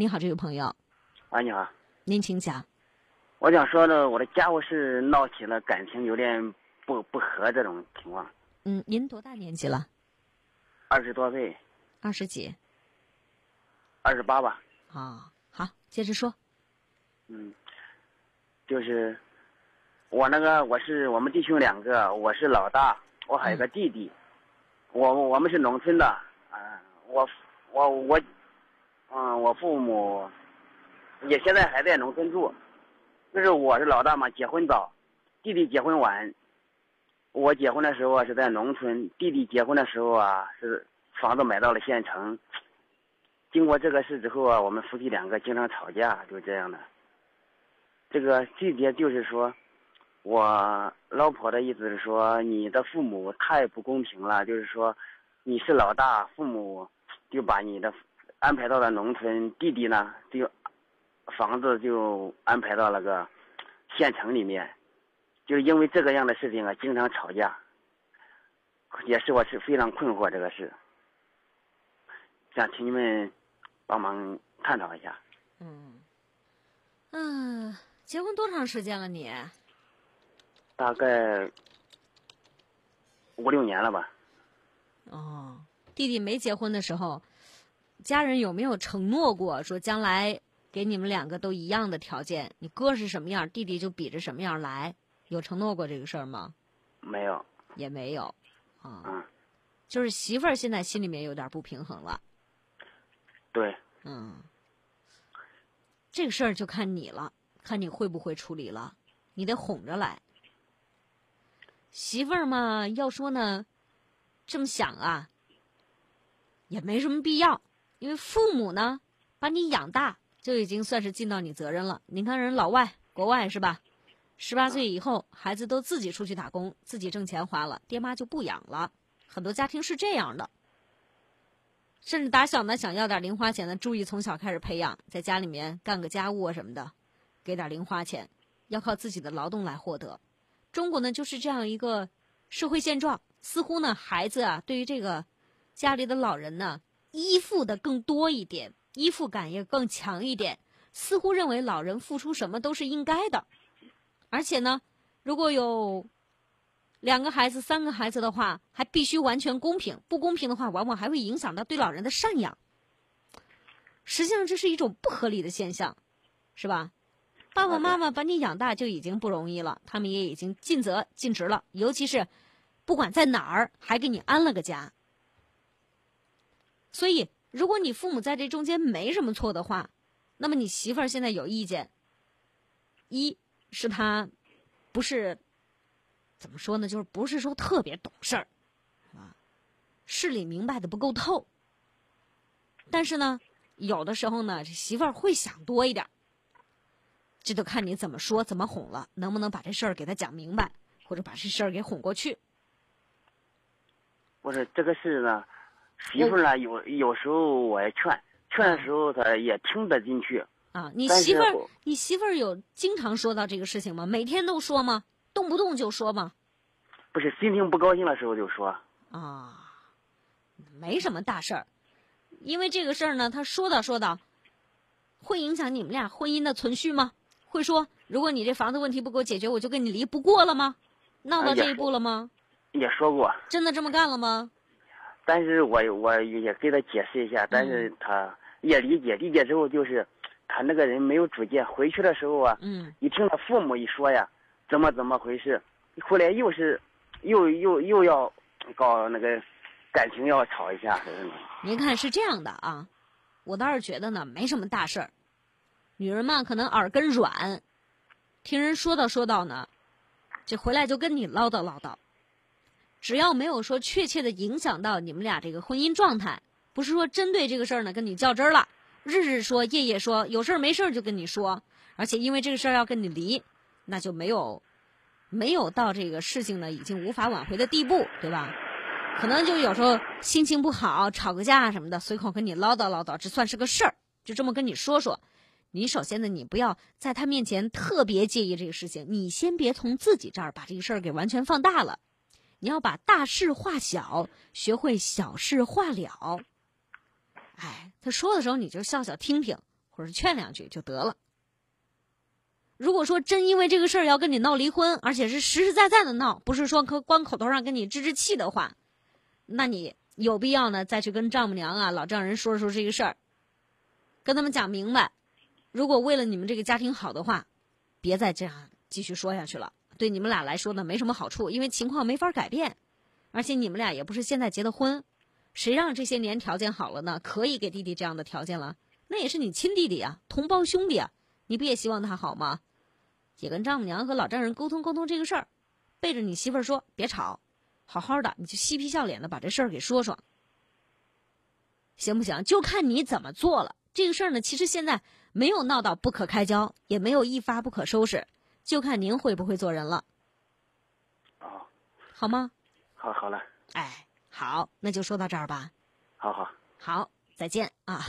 你好，这位朋友。啊，你好。您请讲。我想说呢，我的家务事闹起了感情有点不不和这种情况。嗯，您多大年纪了？二十多岁。二十几？二十八吧。啊，好，接着说。嗯，就是我那个，我是我们弟兄两个，我是老大，我还有个弟弟。我我们是农村的，啊，我我我，嗯，我父母也现在还在农村住，就是我是老大嘛，结婚早，弟弟结婚晚。我结婚的时候啊是在农村，弟弟结婚的时候啊是房子买到了县城。经过这个事之后啊，我们夫妻两个经常吵架，就是这样的。这个细节就是说，我老婆的意思是说，你的父母太不公平了。就是说，你是老大，父母就把你的安排到了农村，弟弟呢就房子就安排到那个县城里面。就因为这个样的事情啊，经常吵架，也是我是非常困惑这个事，想请你们帮忙探讨一下。嗯，嗯。结婚多长时间了你？大概五六年了吧。哦，弟弟没结婚的时候，家人有没有承诺过说将来给你们两个都一样的条件？你哥是什么样，弟弟就比着什么样来？有承诺过这个事儿吗？没有，也没有。啊，嗯，就是媳妇儿现在心里面有点不平衡了。对。嗯，这个事儿就看你了。看你会不会处理了，你得哄着来。媳妇儿嘛，要说呢，这么想啊，也没什么必要，因为父母呢把你养大，就已经算是尽到你责任了。你看人老外国外是吧？十八岁以后，孩子都自己出去打工，自己挣钱花了，爹妈就不养了。很多家庭是这样的，甚至打小呢想要点零花钱的，注意从小开始培养，在家里面干个家务啊什么的。给点零花钱，要靠自己的劳动来获得。中国呢就是这样一个社会现状，似乎呢孩子啊对于这个家里的老人呢依附的更多一点，依附感也更强一点，似乎认为老人付出什么都是应该的。而且呢，如果有两个孩子、三个孩子的话，还必须完全公平，不公平的话，往往还会影响到对老人的赡养。实际上这是一种不合理的现象，是吧？爸爸妈妈把你养大就已经不容易了，他们也已经尽责尽职了。尤其是，不管在哪儿，还给你安了个家。所以，如果你父母在这中间没什么错的话，那么你媳妇儿现在有意见，一是他不是怎么说呢？就是不是说特别懂事儿，啊，事理明白的不够透。但是呢，有的时候呢，这媳妇儿会想多一点。这就看你怎么说，怎么哄了，能不能把这事儿给他讲明白，或者把这事儿给哄过去。不是这个事呢，媳妇呢有有时候我也劝，劝的时候她也听得进去。啊，你媳妇儿，你媳妇儿有经常说到这个事情吗？每天都说吗？动不动就说吗？不是，心情不高兴的时候就说。啊，没什么大事儿，因为这个事儿呢，他说道说道，会影响你们俩婚姻的存续吗？会说，如果你这房子问题不给我解决，我就跟你离，不过了吗？闹到这一步了吗？也说过。真的这么干了吗？但是我我也给他解释一下，但是他也理解，理解之后就是，他那个人没有主见。回去的时候啊，嗯，一听他父母一说呀，怎么怎么回事，后来又是，又又又要搞那个感情要吵一下。您看是这样的啊，我倒是觉得呢，没什么大事儿。女人嘛，可能耳根软，听人说道说道呢，这回来就跟你唠叨唠叨。只要没有说确切的影响到你们俩这个婚姻状态，不是说针对这个事儿呢跟你较真儿了，日日说夜夜说，有事儿没事儿就跟你说，而且因为这个事儿要跟你离，那就没有没有到这个事情呢已经无法挽回的地步，对吧？可能就有时候心情不好，吵个架什么的，随口跟你唠叨唠叨，这算是个事儿，就这么跟你说说。你首先呢，你不要在他面前特别介意这个事情，你先别从自己这儿把这个事儿给完全放大了，你要把大事化小，学会小事化了。哎，他说的时候你就笑笑听听，或者劝两句就得了。如果说真因为这个事儿要跟你闹离婚，而且是实实在在的闹，不是说光口头上跟你置置气的话，那你有必要呢再去跟丈母娘啊、老丈人说说这个事儿，跟他们讲明白。如果为了你们这个家庭好的话，别再这样继续说下去了，对你们俩来说呢没什么好处，因为情况没法改变，而且你们俩也不是现在结的婚，谁让这些年条件好了呢？可以给弟弟这样的条件了，那也是你亲弟弟啊，同胞兄弟啊，你不也希望他好吗？也跟丈母娘和老丈人沟通沟通这个事儿，背着你媳妇儿说别吵，好好的你就嬉皮笑脸的把这事儿给说说，行不行？就看你怎么做了。这个事儿呢，其实现在没有闹到不可开交，也没有一发不可收拾，就看您会不会做人了。哦，好吗？好，好了。哎，好，那就说到这儿吧。好好。好，再见啊。